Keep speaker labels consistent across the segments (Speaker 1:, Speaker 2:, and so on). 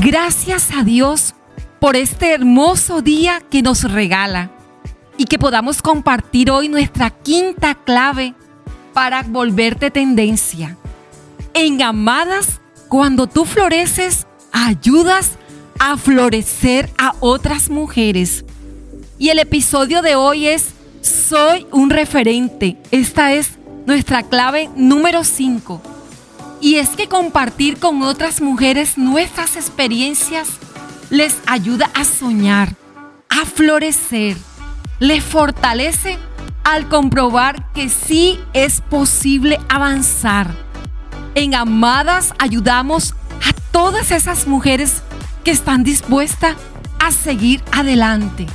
Speaker 1: Gracias a Dios por este hermoso día que nos regala y que podamos compartir hoy nuestra quinta clave para volverte tendencia. En Amadas, cuando tú floreces, ayudas a florecer a otras mujeres. Y el episodio de hoy es Soy un referente. Esta es nuestra clave número 5. Y es que compartir con otras mujeres nuestras experiencias les ayuda a soñar, a florecer, les fortalece al comprobar que sí es posible avanzar. En Amadas ayudamos a todas esas mujeres que están dispuestas a seguir adelante.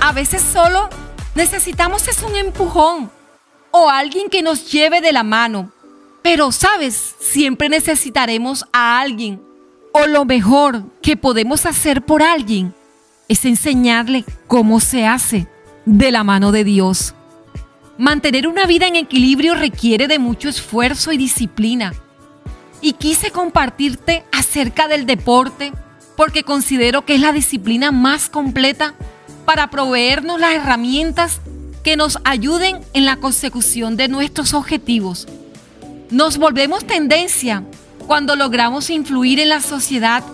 Speaker 1: A veces solo necesitamos es un empujón o alguien que nos lleve de la mano. Pero sabes, siempre necesitaremos a alguien o lo mejor que podemos hacer por alguien es enseñarle cómo se hace de la mano de Dios. Mantener una vida en equilibrio requiere de mucho esfuerzo y disciplina. Y quise compartirte acerca del deporte porque considero que es la disciplina más completa para proveernos las herramientas que nos ayuden en la consecución de nuestros objetivos. Nos volvemos tendencia cuando logramos influir en la sociedad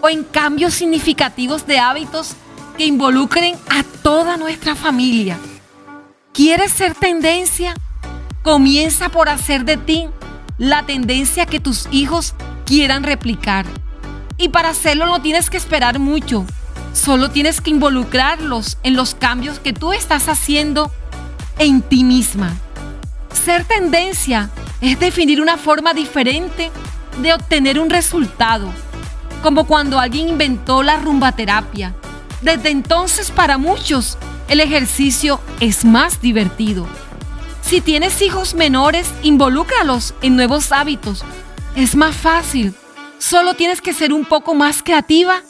Speaker 1: o en cambios significativos de hábitos que involucren a toda nuestra familia. ¿Quieres ser tendencia? Comienza por hacer de ti la tendencia que tus hijos quieran replicar. Y para hacerlo no tienes que esperar mucho. Solo tienes que involucrarlos en los cambios que tú estás haciendo en ti misma. Ser tendencia es definir una forma diferente de obtener un resultado, como cuando alguien inventó la rumbaterapia. Desde entonces para muchos el ejercicio es más divertido. Si tienes hijos menores, involúcralos en nuevos hábitos. Es más fácil Solo tienes que ser un poco más creativa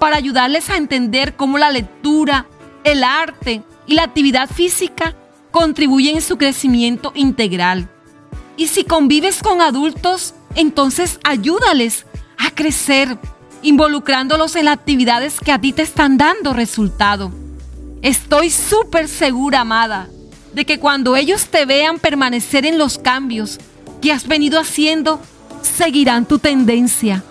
Speaker 1: para ayudarles a entender cómo la lectura, el arte y la actividad física contribuyen en su crecimiento integral. Y si convives con adultos, entonces ayúdales a crecer, involucrándolos en las actividades que a ti te están dando resultado. Estoy súper segura, amada, de que cuando ellos te vean permanecer en los cambios que has venido haciendo, seguirán tu tendencia.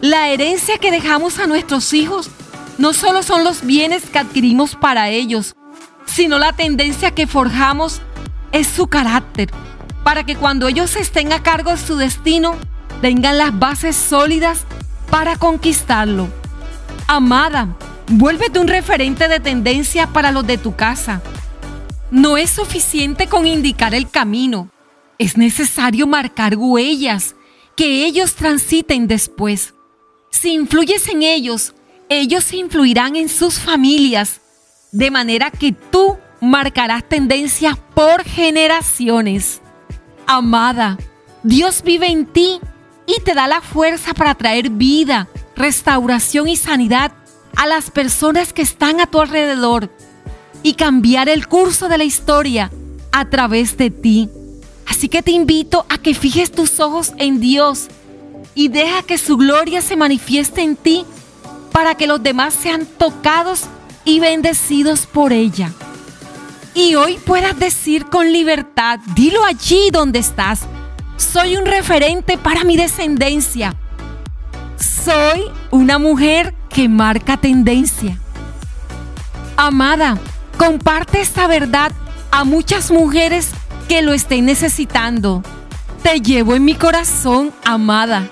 Speaker 1: La herencia que dejamos a nuestros hijos no solo son los bienes que adquirimos para ellos, sino la tendencia que forjamos es su carácter, para que cuando ellos estén a cargo de su destino, tengan las bases sólidas para conquistarlo. Amada, vuélvete un referente de tendencia para los de tu casa. No es suficiente con indicar el camino, es necesario marcar huellas que ellos transiten después. Si influyes en ellos, ellos influirán en sus familias, de manera que tú marcarás tendencia por generaciones. Amada, Dios vive en ti y te da la fuerza para traer vida, restauración y sanidad a las personas que están a tu alrededor y cambiar el curso de la historia a través de ti. Así que te invito a que fijes tus ojos en Dios y deja que su gloria se manifieste en ti para que los demás sean tocados y bendecidos por ella. Y hoy puedas decir con libertad, dilo allí donde estás, soy un referente para mi descendencia. Soy una mujer que marca tendencia. Amada, comparte esta verdad a muchas mujeres que lo estén necesitando. Te llevo en mi corazón, amada.